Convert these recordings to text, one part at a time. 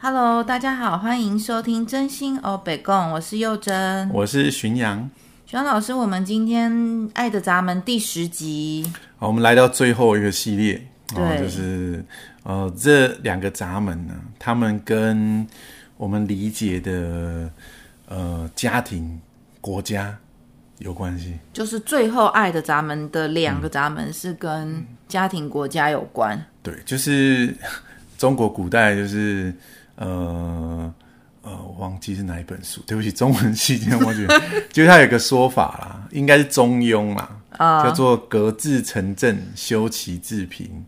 Hello，大家好，欢迎收听真心欧北共，我是佑真，我是巡阳，巡阳老师，我们今天《爱的闸门》第十集，好，我们来到最后一个系列，对，哦、就是呃，这两个闸门呢，他们跟我们理解的呃家庭、国家有关系，就是最后《爱的闸门》的两个闸门是跟家庭、国家有关，嗯、对，就是中国古代就是。呃呃，忘记是哪一本书，对不起，中文系 今天忘记了。就是他有个说法啦，应该是中庸啦，啊、叫做格致成正，修齐治平，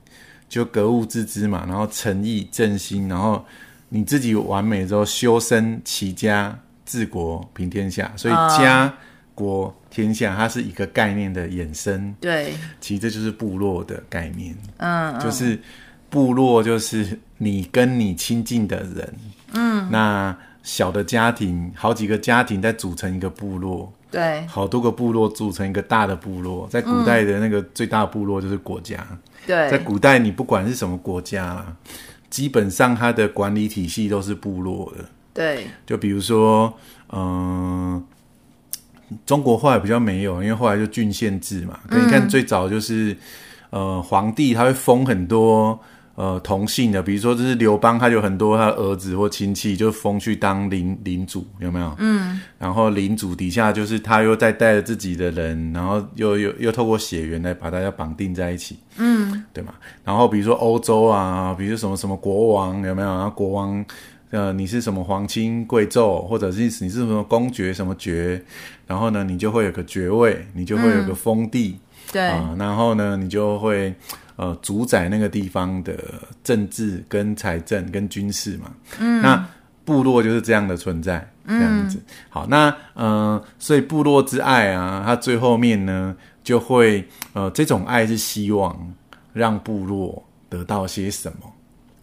就格物致知嘛，然后诚意正心，然后你自己完美之后，修身齐家治国平天下。所以家国天下，它是一个概念的衍生。对，其实这就是部落的概念。嗯，就是。部落就是你跟你亲近的人，嗯，那小的家庭，好几个家庭在组成一个部落，对，好多个部落组成一个大的部落，在古代的那个最大的部落就是国家，对，在古代你不管是什么国家，基本上它的管理体系都是部落的，对，就比如说，嗯、呃，中国后来比较没有，因为后来就郡县制嘛，可你看最早就是，呃，皇帝他会封很多。呃，同姓的，比如说这是刘邦，他有很多他的儿子或亲戚，就封去当领领主，有没有？嗯。然后领主底下就是他又再带着自己的人，然后又又又透过血缘来把大家绑定在一起，嗯，对吗？然后比如说欧洲啊，比如说什么什么国王，有没有？然后国王，呃，你是什么皇亲贵胄，或者是你是什么公爵什么爵，然后呢，你就会有个爵位，你就会有个封地，嗯、对啊，然后呢，你就会。呃，主宰那个地方的政治跟财政跟军事嘛，嗯，那部落就是这样的存在，嗯、这样子。好，那呃，所以部落之爱啊，它最后面呢，就会呃，这种爱是希望让部落得到些什么？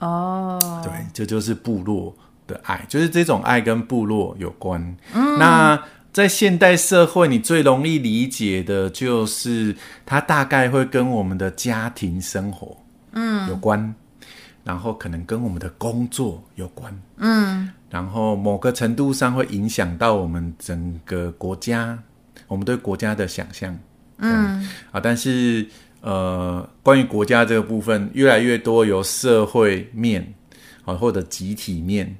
哦，对，这就是部落的爱，就是这种爱跟部落有关。嗯，那。在现代社会，你最容易理解的就是它大概会跟我们的家庭生活，嗯，有关，嗯、然后可能跟我们的工作有关，嗯，然后某个程度上会影响到我们整个国家，我们对国家的想象，嗯。啊，但是呃，关于国家这个部分，越来越多由社会面啊或者集体面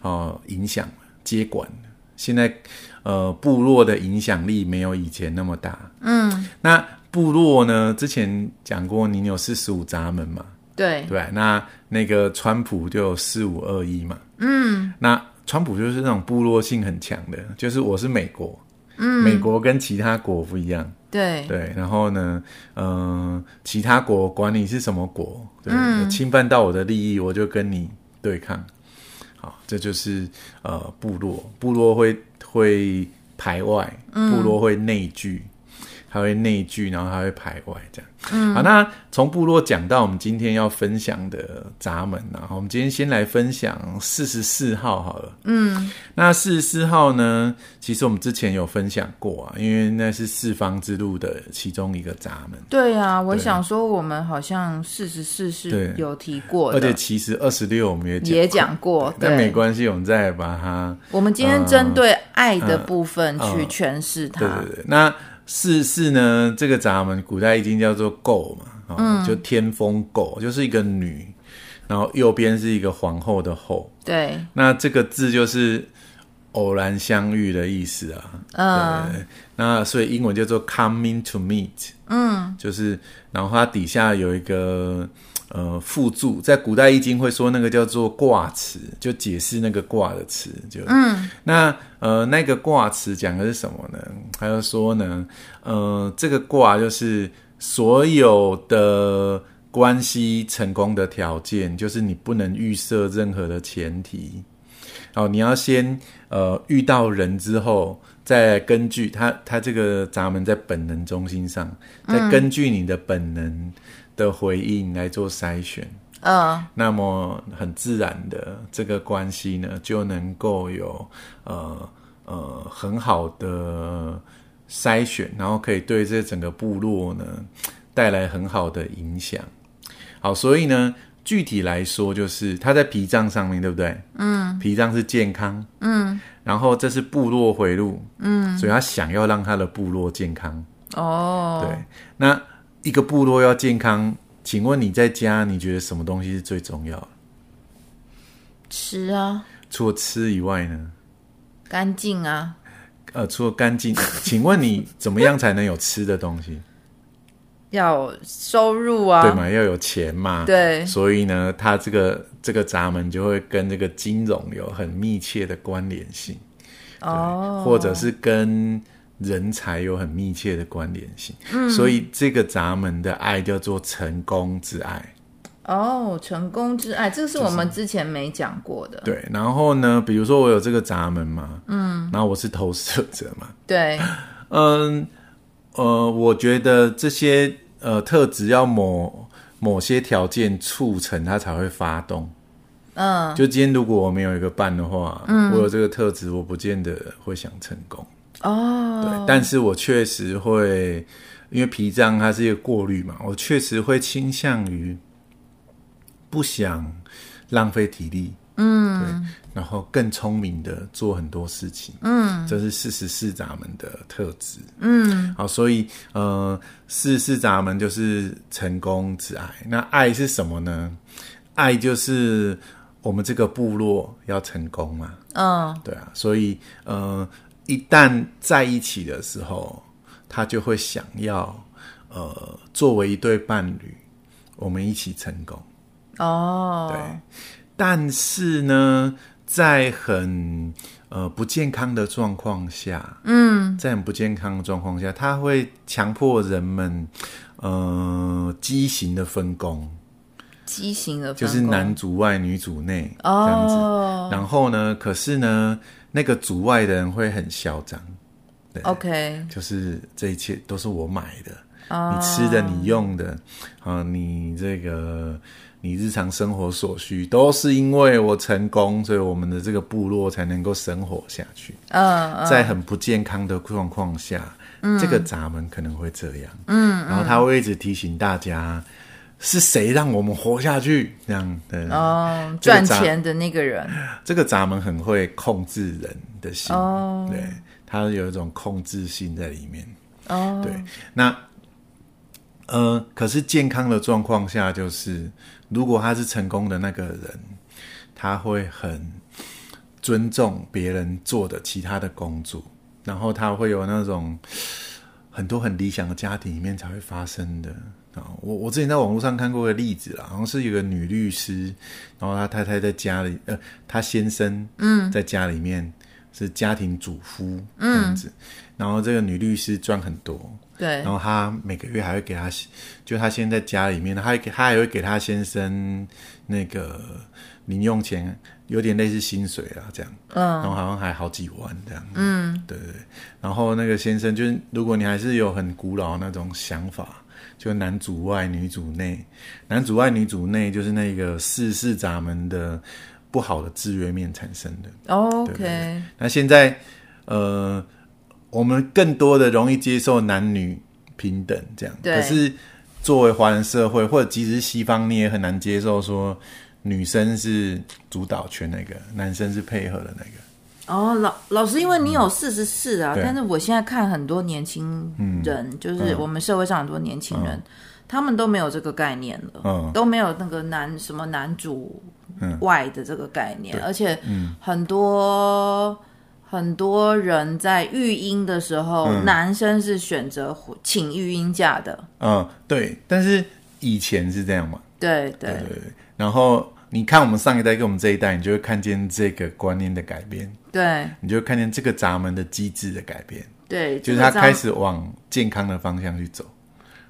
啊影响接管，现在。呃，部落的影响力没有以前那么大。嗯，那部落呢？之前讲过，你有四十五闸门嘛？对对，那那个川普就有四五二一嘛。嗯，那川普就是那种部落性很强的，就是我是美国，嗯，美国跟其他国不一样。对对，然后呢，嗯、呃，其他国管你是什么国，对，嗯、侵犯到我的利益，我就跟你对抗。好，这就是呃，部落，部落会。会排外，部落会内聚，它、嗯、会内聚，然后它会排外，这样。嗯，好，那从部落讲到我们今天要分享的闸门，然后我们今天先来分享四十四号好了。嗯，那四十四号呢，其实我们之前有分享过啊，因为那是四方之路的其中一个闸门。对啊，我想说我们好像四十四是有提过的，而且其实二十六我们也讲也讲过，但没关系，我们再把它。我们今天针对爱的部分去诠释它。对对对，那。四十四呢，这个闸门古代已经叫做构嘛，哦嗯、就天风构，就是一个女，然后右边是一个皇后的后。对，那这个字就是偶然相遇的意思啊。嗯，对，那所以英文叫做 coming to meet。嗯，就是，然后它底下有一个。呃，附注在古代易经会说那个叫做卦辞，就解释那个卦的辞。就嗯，那呃那个卦辞讲的是什么呢？他就说呢，呃，这个卦就是所有的关系成功的条件，就是你不能预设任何的前提。哦，你要先呃遇到人之后，再根据他他这个闸门在本能中心上，再根据你的本能。嗯的回应来做筛选，嗯，uh, 那么很自然的这个关系呢，就能够有呃呃很好的筛选，然后可以对这整个部落呢带来很好的影响。好，所以呢，具体来说，就是他在脾脏上面对不对？嗯，脾脏是健康，嗯，然后这是部落回路，嗯，所以他想要让他的部落健康。哦，对，那一个部落要健康，请问你在家你觉得什么东西是最重要的？吃啊。除了吃以外呢？干净啊。呃，除了干净，请问你怎么样才能有吃的东西？要有收入啊，对嘛？要有钱嘛，对。所以呢，它这个这个闸门就会跟这个金融有很密切的关联性，哦，或者是跟人才有很密切的关联性。嗯，所以这个闸门的爱叫做成功之爱。哦，成功之爱，这个是我们之前没讲过的。对，然后呢，比如说我有这个闸门嘛，嗯，然后我是投射者嘛，对，嗯，呃，我觉得这些呃特质要某某些条件促成，它才会发动。嗯，就今天如果我没有一个伴的话，嗯，我有这个特质，我不见得会想成功。哦，对，但是我确实会，因为脾脏它是一个过滤嘛，我确实会倾向于。不想浪费体力，嗯，对，然后更聪明的做很多事情，嗯，这是四十四闸门的特质，嗯，好，所以呃，四十四闸门就是成功之爱。那爱是什么呢？爱就是我们这个部落要成功嘛，嗯，对啊，所以呃，一旦在一起的时候，他就会想要呃，作为一对伴侣，我们一起成功。哦，对，但是呢，在很呃不健康的状况下，嗯，在很不健康的状况下，他会强迫人们呃畸形的分工，畸形的就是男主外女主内这样子。哦，然后呢，可是呢，那个主外的人会很嚣张。对，OK，就是这一切都是我买的，哦，你吃的，你用的，啊，你这个。你日常生活所需都是因为我成功，所以我们的这个部落才能够生活下去。嗯，uh, uh, 在很不健康的状况下，嗯，这个闸门可能会这样。嗯，然后他会一直提醒大家，是谁让我们活下去？这样的哦，赚钱的那个人。这个闸门很会控制人的心，哦，对，他有一种控制性在里面。哦，对，那。呃，可是健康的状况下，就是如果他是成功的那个人，他会很尊重别人做的其他的工作，然后他会有那种很多很理想的家庭里面才会发生的啊。我我之前在网络上看过个例子啦，好像是有个女律师，然后她太太在家里，呃，她先生嗯在家里面是家庭主夫这样子，嗯，然后这个女律师赚很多。对，然后她每个月还会给她，就她现在在家里面，她还给他还会给她先生那个零用钱，有点类似薪水啊这样，嗯，然后好像还好几万这样，嗯，对对。然后那个先生就是，如果你还是有很古老那种想法，就男主外女主内，男主外女主内就是那个四四闸门的不好的制约面产生的。哦，OK，那现在呃。我们更多的容易接受男女平等这样，对可是作为华人社会，或者即使是西方，你也很难接受说女生是主导权那个，男生是配合的那个。哦，老老师，因为你有四十四啊，嗯、但是我现在看很多年轻人，嗯、就是我们社会上很多年轻人，嗯、他们都没有这个概念了，嗯、都没有那个男什么男主外的这个概念，嗯、而且很多。很多人在育婴的时候，嗯、男生是选择请育婴假的。嗯，对。但是以前是这样嘛？对对对，对。然后你看我们上一代跟我们这一代，你就会看见这个观念的改变。对。你就会看见这个闸门的机制的改变。对。就是他开始往健康的方向去走。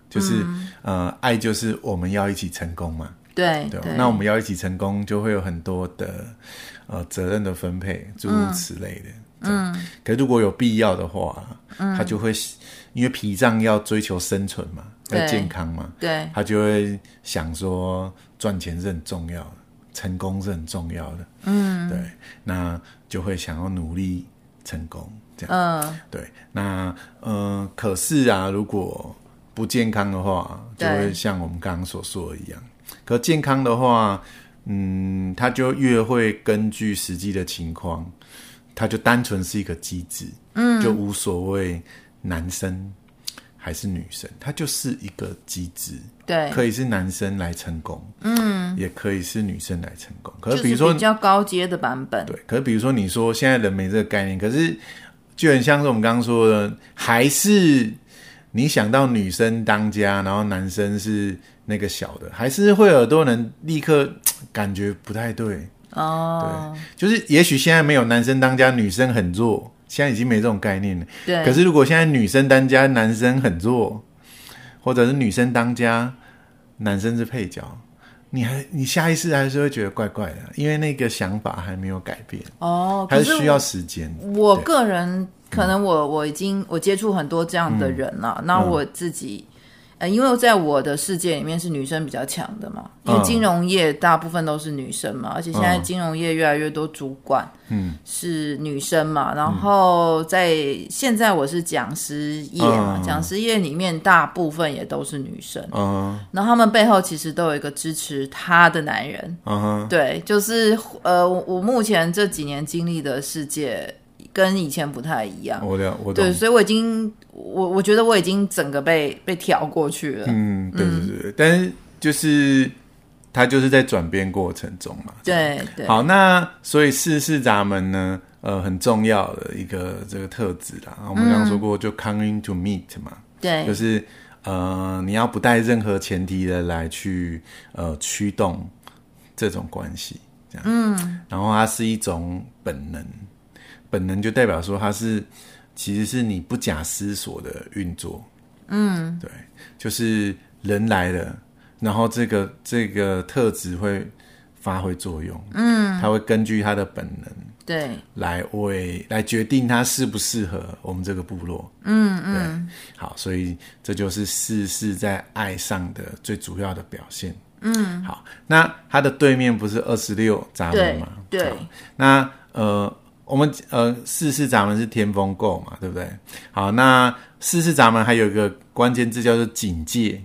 就是、嗯、呃，爱就是我们要一起成功嘛。对对。那我们要一起成功，就会有很多的呃责任的分配，诸如此类的。嗯嗯，可如果有必要的话，嗯，他就会因为脾脏要追求生存嘛，要健康嘛，对，他就会想说赚钱是很重要的，成功是很重要的，嗯，对，那就会想要努力成功，这样，嗯，对，那嗯，可是啊，如果不健康的话，就会像我们刚刚所说的一样。可健康的话，嗯，他就越会根据实际的情况，他就单纯是一个机制，嗯，就无所谓男生还是女生，它就是一个机制，对，可以是男生来成功，嗯，也可以是女生来成功。可是比如说比较高阶的版本，对，可是比如说你说现在人没这个概念，可是。就很像是我们刚刚说的，还是你想到女生当家，然后男生是那个小的，还是会有很多人立刻感觉不太对哦。对，就是也许现在没有男生当家，女生很弱，现在已经没这种概念了。对。可是如果现在女生当家，男生很弱，或者是女生当家，男生是配角。你还你下意识还是会觉得怪怪的，因为那个想法还没有改变哦，还是需要时间。我个人可能我我已经我接触很多这样的人了，那、嗯、我自己。因为在我的世界里面是女生比较强的嘛，因为金融业大部分都是女生嘛，而且现在金融业越来越多主管，嗯，是女生嘛。然后在现在我是讲师业嘛，讲师业里面大部分也都是女生，嗯，然后他们背后其实都有一个支持他的男人，嗯，对，就是呃，我目前这几年经历的世界。跟以前不太一样，我了，我。对，所以我已经，我我觉得我已经整个被被调过去了。嗯，对对对，嗯、但是就是他就是在转变过程中嘛。对对。好，那所以四四闸门呢，呃，很重要的一个这个特质啦。我们刚刚说过，就 coming to meet 嘛。对、嗯。就是呃，你要不带任何前提的来去呃驱动这种关系，这样。嗯。然后它是一种本能。本能就代表说，它是其实是你不假思索的运作，嗯，对，就是人来了，然后这个这个特质会发挥作用，嗯，他会根据他的本能，对，来为来决定他适不适合我们这个部落，嗯嗯，对，好，所以这就是四四在爱上的最主要的表现，嗯，好，那它的对面不是二十六闸门吗？对，对，那呃。我们呃，四四闸门是天风姤嘛，对不对？好，那四四闸门还有一个关键字叫做警戒。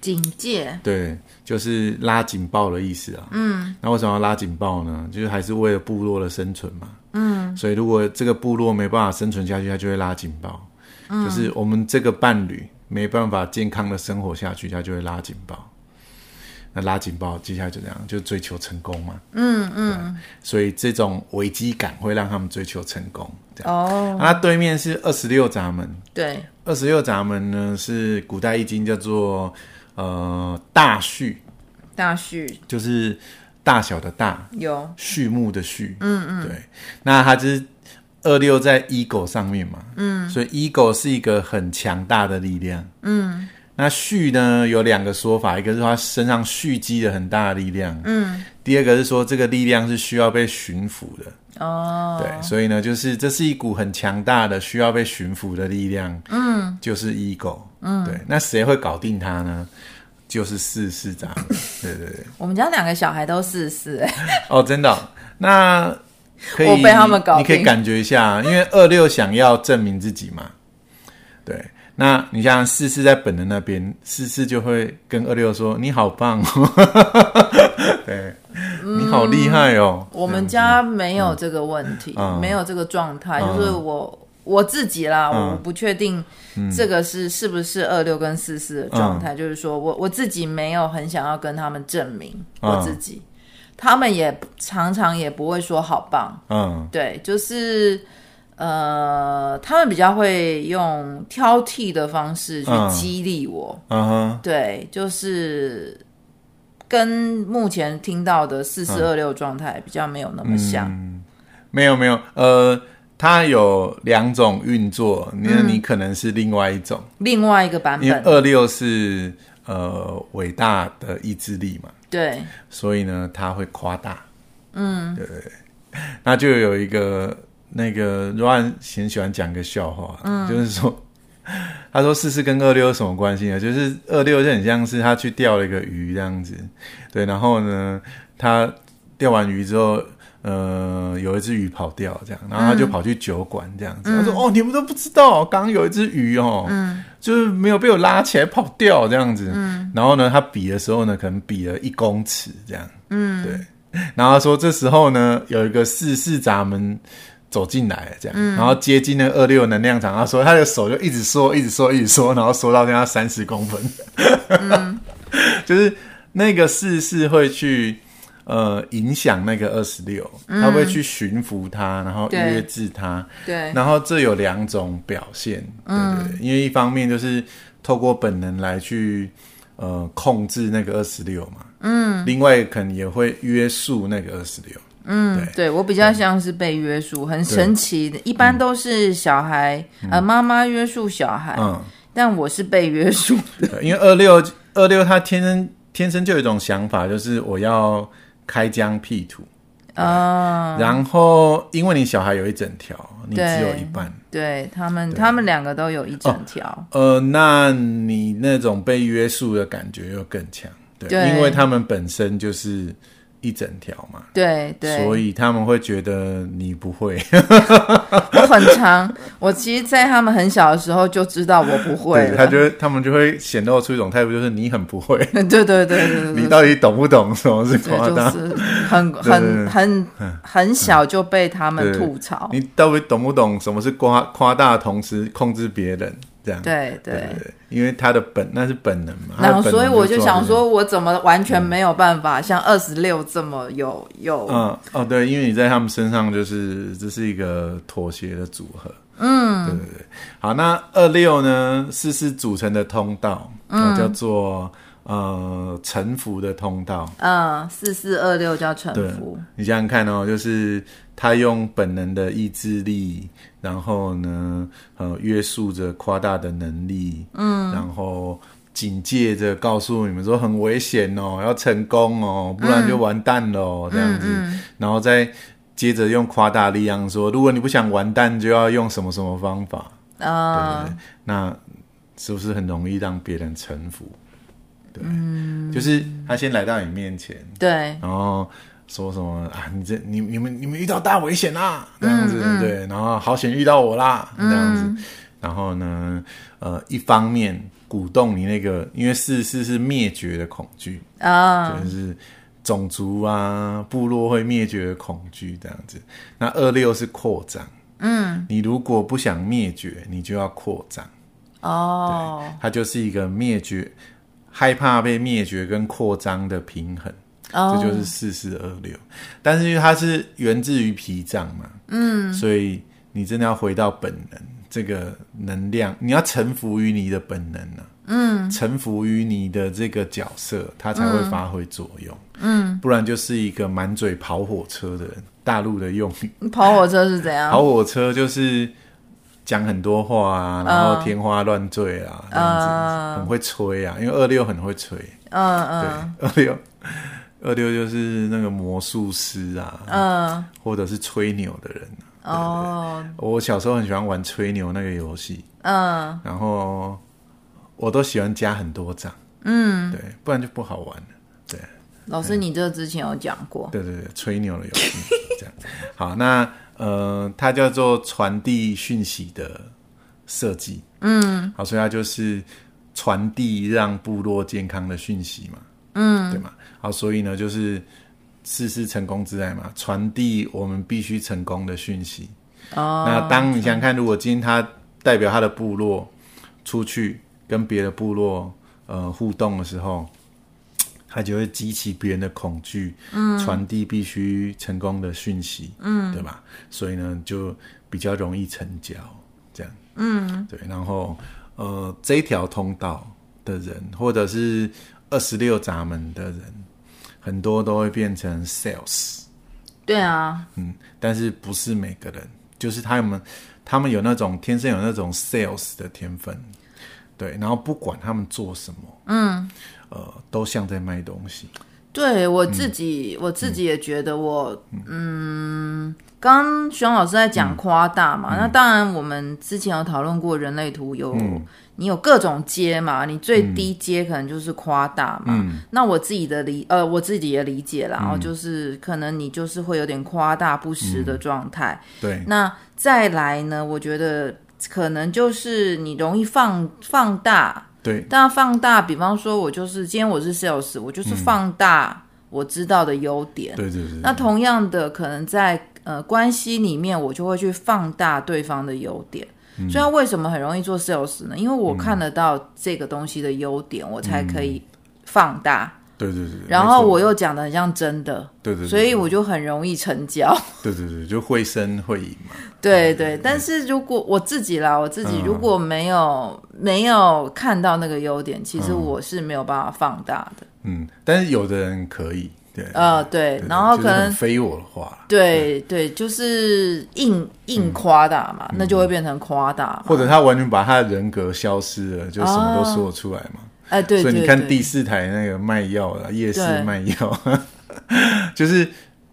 警戒。对，就是拉警报的意思啊。嗯。那为什么要拉警报呢？就是还是为了部落的生存嘛。嗯。所以如果这个部落没办法生存下去，他就会拉警报。嗯。就是我们这个伴侣没办法健康的生活下去，他就会拉警报。那拉警报，接下来就这样，就追求成功嘛。嗯嗯。所以这种危机感会让他们追求成功。这样哦。那对面是二十六闸门。对。二十六闸门呢，是古代易经叫做呃大序。大序。就是大小的大。有。序幕的序。嗯嗯。对。那它就是二六在 ego 上面嘛。嗯。所以 ego 是一个很强大的力量。嗯。那蓄呢，有两个说法，一个是说他身上蓄积了很大的力量，嗯，第二个是说这个力量是需要被驯服的，哦，对，所以呢，就是这是一股很强大的需要被驯服的力量，嗯，就是 ego，嗯，对，那谁会搞定他呢？就是四四闸门，对对对，我们家两个小孩都四四，哎，哦，真的、哦，那可以，我被他们搞定，你可以感觉一下，因为二六想要证明自己嘛，对。那你像四四在本人那边，四四就会跟二六说：“你好棒。哦，对，你好厉害哦。”我们家没有这个问题，嗯、没有这个状态，嗯、就是我我自己啦，嗯、我不确定这个是是不是二六跟四四的状态，嗯、就是说我我自己没有很想要跟他们证明我自己，嗯、他们也常常也不会说好棒，嗯，对，就是。呃，他们比较会用挑剔的方式去激励我，嗯哼，对，就是跟目前听到的四四二六状态比较没有那么像。嗯，没有没有，呃，它有两种运作，那你可能是另外一种，另外一个版本。二六是呃伟大的意志力嘛，对，所以呢，他会夸大，嗯，对，那就有一个。那个 Ron 很喜欢讲个笑话，嗯，就是说，他说四四跟二六有什么关系呢？就是二六就很像是他去钓了一个鱼这样子，对，然后呢，他钓完鱼之后，呃，有一只鱼跑掉，这样，然后他就跑去酒馆，这样子，嗯、他说：“哦，你们都不知道，刚刚有一只鱼哦，嗯，就是没有被我拉起来跑掉，这样子。嗯，然后呢，他比的时候呢，可能比了一公尺，这样，嗯，对。然后他说，这时候呢，有一个四四闸门走进来，这样，嗯、然后接近那个二六能量场，他说他的手就一直缩，一直缩，一直缩，然后缩到跟他三十公分，嗯、就是那个四是会去。”呃，影响那个二十六，他会去驯服他，然后约制他。对，然后这有两种表现，嗯、对对对，因为一方面就是透过本能来去呃控制那个二十六嘛，嗯，另外可能也会约束那个二十六。嗯，对，我比较像是被约束，很神奇的，一般都是小孩、嗯、呃妈妈约束小孩，嗯，但我是被约束的，因为二六二六他天生天生就有一种想法，就是我要。开疆辟土。啊，然后因为你小孩有一整条，你只有一半，对他们，他们两个都有一整条。呃，那你那种被约束的感觉又更强，对，因为他们本身就是。一整条嘛，对对，所以他们会觉得你不会。我很长，我其实，在他们很小的时候就知道我不会。他就他们就会显露出一种态度，就是你很不会。对对对对对，你到底懂不懂什么是夸大？就是很很很很小就被他们吐槽。你到底懂不懂什么是夸夸大，同时控制别人？这样。对对，对，因为他的本那是本能嘛，然后所以我就想说，我怎么完全没有办法像二十六这么有有嗯哦对，因为你在他们身上就是这是一个妥协的组合，嗯。对对对，好，那二六呢是是组成的通道，嗯，叫做呃臣服的通道，嗯，四四二六叫臣服，你想想看哦，就是他用本能的意志力。然后呢，呃，约束着夸大的能力，嗯，然后警戒着告诉你们说很危险哦，要成功哦，不然就完蛋了，嗯、这样子。嗯嗯、然后再接着用夸大力量说，如果你不想完蛋，就要用什么什么方法啊？对，那是不是很容易让别人臣服？对，嗯、就是他先来到你面前，对，然后。说什么啊？你这你你们你们遇到大危险啦，这样子、嗯。嗯、对，然后好险遇到我啦，这样子，嗯、然后呢，呃，一方面鼓动你那个，因为四四是灭绝的恐惧啊，哦、就是种族啊、部落会灭绝的恐惧这样子。那二六是扩张，嗯，你如果不想灭绝，你就要扩张。哦，对，它就是一个灭绝，害怕被灭绝跟扩张的平衡。这就是四四二六，但是因为它是源自于脾脏嘛，嗯，所以你真的要回到本能，这个能量，你要臣服于你的本能呢、啊，嗯，臣服于你的这个角色，它才会发挥作用，嗯，不然就是一个满嘴跑火车的人，大陆的用语，跑火车是怎样？跑火车就是讲很多话啊，然后天花乱坠啊，这样子，嗯、很会吹啊，因为二六很会吹，嗯嗯，对，二六。二六就是那个魔术师啊，嗯，或者是吹牛的人哦。我小时候很喜欢玩吹牛那个游戏，嗯，然后我都喜欢加很多张，嗯，对，不然就不好玩了。对，老师，你这之前有讲过，对对对，吹牛的游戏 这样。好，那呃，它叫做传递讯息的设计，嗯，好，所以它就是传递让部落健康的讯息嘛。嗯，对嘛，好，所以呢，就是事事成功之爱嘛，传递我们必须成功的讯息。哦，那当你想想看，如果今天他代表他的部落出去跟别的部落呃互动的时候，他就会激起别人的恐惧，嗯，传递必须成功的讯息，嗯，对吧？所以呢，就比较容易成交，这样，嗯，对，然后呃，这条通道的人，或者是。二十六闸门的人，很多都会变成 sales。对啊，嗯，但是不是每个人，就是他们，他们有那种天生有那种 sales 的天分，对，然后不管他们做什么，嗯，呃，都像在卖东西。对我自己，嗯、我自己也觉得我，嗯，刚刚徐老师在讲夸大嘛，嗯、那当然我们之前有讨论过人类图有。嗯你有各种阶嘛？你最低阶可能就是夸大嘛。嗯、那我自己的理呃，我自己的理解啦，然后、嗯、就是可能你就是会有点夸大不实的状态、嗯。对。那再来呢？我觉得可能就是你容易放放大。对。但放大，比方说我就是今天我是 sales，我就是放大我知道的优点。对对对。那同样的，可能在呃关系里面，我就会去放大对方的优点。所以，为什么很容易做 sales 呢？因为我看得到这个东西的优点，我才可以放大。对对对。然后我又讲的很像真的。对对。所以我就很容易成交。对对对，就会声会影嘛。对对，但是如果我自己啦，我自己如果没有没有看到那个优点，其实我是没有办法放大的。嗯，但是有的人可以。对，呃，对，然后可能非我的话，对对，就是硬硬夸大嘛，那就会变成夸大，或者他完全把他的人格消失了，就什么都说出来嘛。哎，对，所以你看第四台那个卖药的夜市卖药，就是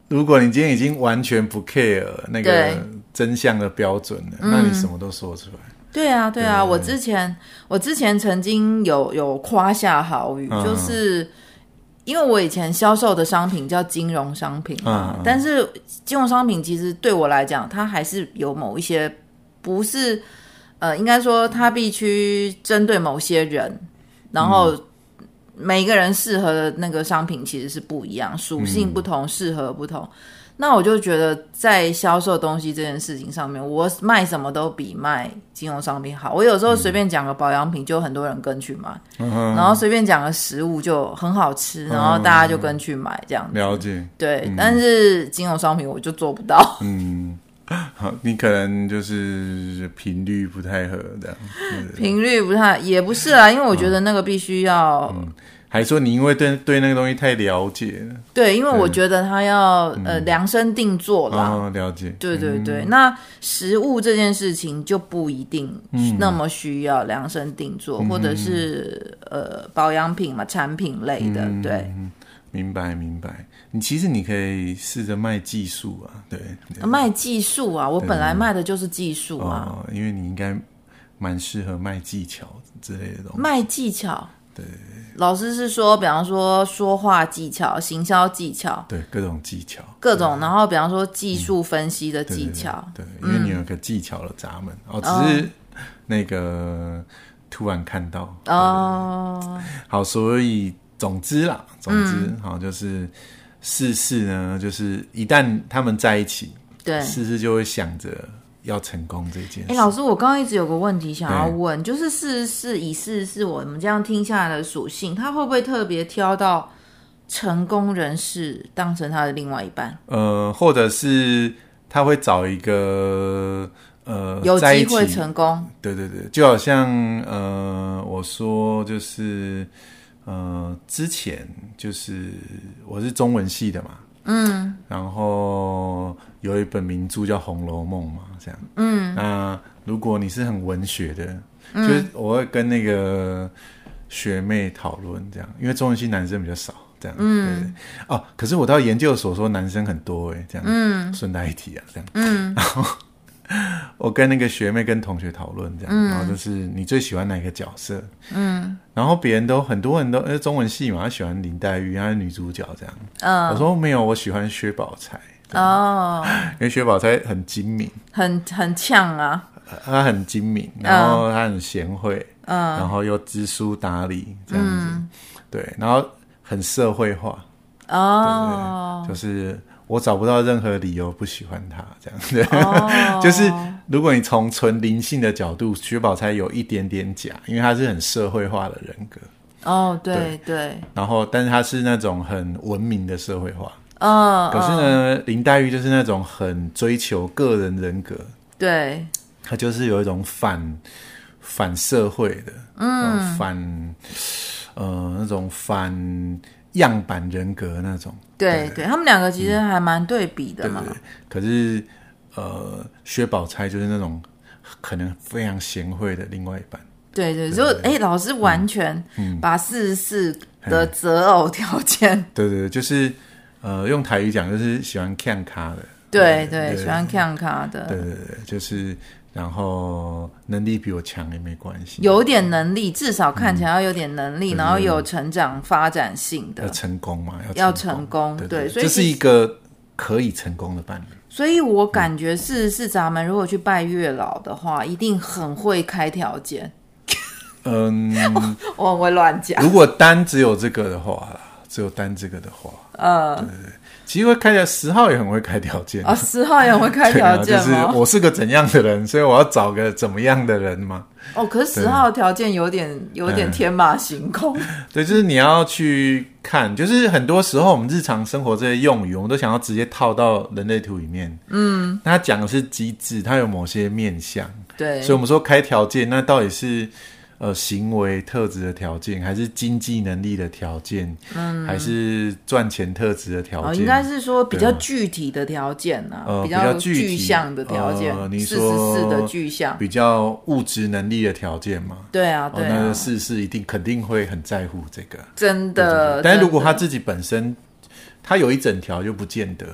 如果你今天已经完全不 care 那个真相的标准了，那你什么都说出来。对啊，对啊，我之前我之前曾经有有夸下好语，就是。因为我以前销售的商品叫金融商品嘛，但是金融商品其实对我来讲，它还是有某一些不是，呃，应该说它必须针对某些人，然后每个人适合的那个商品其实是不一样，属性不同，适合不同。那我就觉得，在销售东西这件事情上面，我卖什么都比卖金融商品好。我有时候随便讲个保养品，就很多人跟去买，嗯、然后随便讲个食物就很好吃，然后大家就跟去买这样子。了解。对，嗯、但是金融商品我就做不到。嗯，好，你可能就是频率不太合的。频率不太，也不是啊，因为我觉得那个必须要。还说你因为对对那个东西太了解了，对，因为我觉得他要呃量身定做啦。哦，了解。对对对，那食物这件事情就不一定那么需要量身定做，或者是呃保养品嘛，产品类的，对。明白明白，你其实你可以试着卖技术啊，对。卖技术啊，我本来卖的就是技术啊，因为你应该蛮适合卖技巧之类的东西。卖技巧。对，老师是说，比方说说话技巧、行销技巧，对各种技巧，各种，然后比方说技术分析的技巧，对，因为你有个技巧的闸门。哦，只是那个突然看到。哦，好，所以总之啦，总之好，就是事事呢，就是一旦他们在一起，对，事事就会想着。要成功这件事，哎，老师，我刚刚一直有个问题想要问，就是四十四以四十四，我们这样听下来的属性，他会不会特别挑到成功人士当成他的另外一半？呃，或者是他会找一个呃有机会成功？对对对，就好像呃，我说就是呃，之前就是我是中文系的嘛。嗯，然后有一本名著叫《红楼梦》嘛，这样。嗯，那如果你是很文学的，嗯、就是我会跟那个学妹讨论这样，因为中文系男生比较少，这样。嗯，对对哦，可是我到研究所说男生很多哎，这样。嗯，顺带一提啊，这样。嗯，然后。我跟那个学妹跟同学讨论这样，嗯、然后就是你最喜欢哪个角色？嗯，然后别人都很多人都，因为中文系嘛，他喜欢林黛玉，她是女主角这样。嗯，我说没有，我喜欢薛宝钗。哦，因为薛宝钗很精明，很很呛啊。她很精明，然后她很贤惠，嗯，然后又知书达理这样子。嗯、对，然后很社会化。哦，对对对，就是。我找不到任何理由不喜欢他，这样子。Oh. 就是如果你从纯灵性的角度，薛宝钗有一点点假，因为他是很社会化的人格。哦，oh, 对对。对然后，但是他是那种很文明的社会化。哦。Oh, 可是呢，oh. 林黛玉就是那种很追求个人人格。对。他就是有一种反反社会的，嗯，反呃那种反。样板人格那种，对对，他们两个其实还蛮对比的嘛。可是，呃，薛宝钗就是那种可能非常贤惠的另外一半。对对，就哎，老师完全把四十四的择偶条件，对对，就是呃，用台语讲就是喜欢看咖的，对对，喜欢看咖的，对对对，就是然后能力比我强也没关系，有点能力，至少看起来要有点能力，然后有成长发展性的，要成功嘛，要成功，对，所以这是一个可以成功的伴侣。所以我感觉四十四闸门如果去拜月老的话，一定很会开条件。嗯，我会乱讲。如果单只有这个的话，只有单这个的话，呃，对对对，其实会开条十号也很会开条件啊，十号也很会开条件，就是我是个怎样的人，所以我要找个怎么样的人嘛。哦，可是十号的条件有点有点天马行空。对，就是你要去看，就是很多时候我们日常生活这些用语，我们都想要直接套到人类图里面。嗯，那他讲的是机制，它有某些面向。对，所以我们说开条件，那到底是？呃，行为特质的条件，还是经济能力的条件，嗯，还是赚钱特质的条件？哦，应该是说比较具体的条件啊，呃，比较具象的条件。呃，你说四的具象，比较物质能力的条件嘛？对啊，对啊，那个四四一定肯定会很在乎这个，真的。但是如果他自己本身他有一整条，就不见得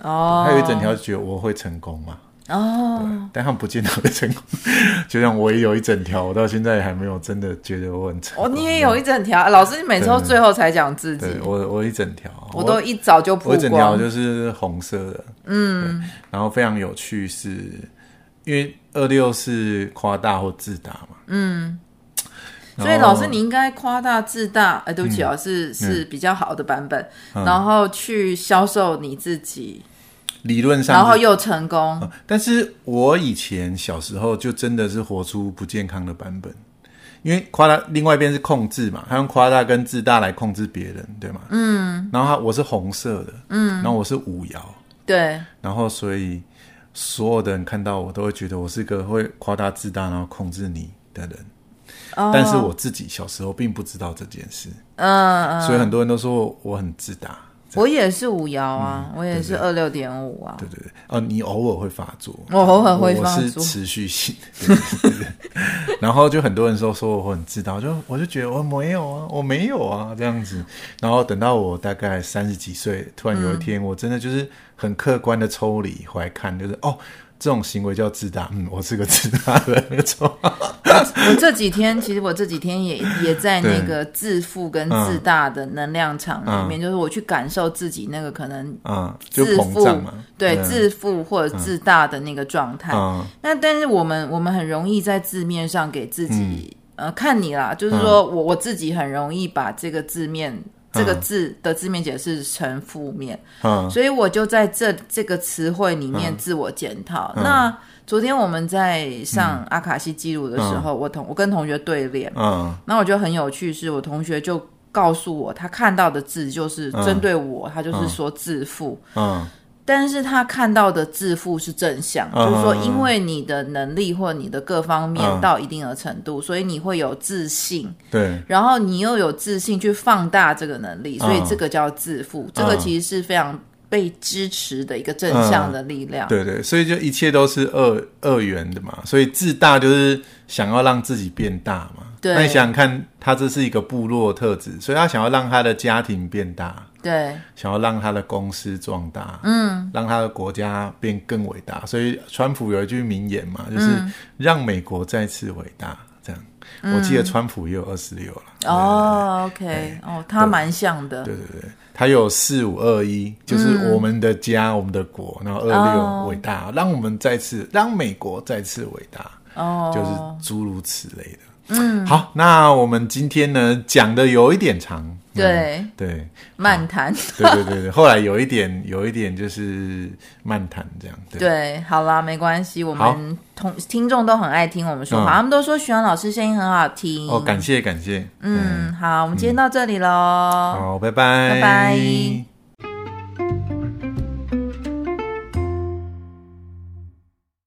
哦，他有一整条，觉得我会成功嘛？哦，对，但他们不见得会成功。就像我也有一整条，我到现在还没有真的觉得我很成功。哦，你也有一整条，老师，你每次都最后才讲自己。我我一整条，我都一早就。我一整条就是红色的，嗯，然后非常有趣是，是因为二六是夸大或自大嘛，嗯，所以老师你应该夸大自大，哎，对不起啊，是是比较好的版本，然后去销售你自己。理论上，然后又成功。嗯，但是我以前小时候就真的是活出不健康的版本，因为夸大另外一边是控制嘛，他用夸大跟自大来控制别人，对吗？嗯。然后他我是红色的，嗯，然后我是五爻，对。然后所以所有的人看到我都会觉得我是个会夸大自大然后控制你的人，哦。但是我自己小时候并不知道这件事，嗯嗯。所以很多人都说我很自大。我也是五爻啊，嗯、我也是二六点五啊。对对对，哦，你偶尔会发作，我偶尔会发作，我是持续性。对对对然后就很多人说说我很自大，就我就觉得我没有啊，我没有啊这样子。然后等到我大概三十几岁，突然有一天，我真的就是很客观的抽离回来看，就是哦。这种行为叫自大，嗯，我是个自大的人，没错。我这几天其实我这几天也也在那个自负跟自大的能量场里面，嗯、就是我去感受自己那个可能嗯，自负，对，自负或者自大的那个状态。嗯、那但是我们我们很容易在字面上给自己、嗯、呃看你啦，就是说我我自己很容易把这个字面。这个字的字面解释成负面，嗯，所以我就在这这个词汇里面自我检讨。嗯、那昨天我们在上阿卡西记录的时候，嗯、我同我跟同学对练，嗯，那我觉得很有趣，是我同学就告诉我，他看到的字就是针对我，嗯、他就是说自负，嗯。嗯但是他看到的自负是正向，嗯、就是说，因为你的能力或你的各方面到一定的程度，嗯、所以你会有自信。对，然后你又有自信去放大这个能力，所以这个叫自负。嗯、这个其实是非常被支持的一个正向的力量。嗯、对对，所以就一切都是二二元的嘛。所以自大就是想要让自己变大嘛。对，那你想想看，他这是一个部落特质，所以他想要让他的家庭变大。对，想要让他的公司壮大，嗯，让他的国家变更伟大，所以川普有一句名言嘛，就是让美国再次伟大。这样，嗯、我记得川普也有二十六了。哦，OK，哦，他蛮像的。对对对，他有四五二一，就是我们的家，嗯、我们的国，然后二六伟大，哦、让我们再次让美国再次伟大。哦，就是诸如此类的。嗯，好，那我们今天呢讲的有一点长，对。对，漫谈，对对对对，后来有一点有一点就是漫谈这样，对，好啦，没关系，我们同听众都很爱听我们说话，他们都说许愿老师声音很好听，哦，感谢感谢，嗯，好，我们今天到这里喽，好，拜拜，拜拜。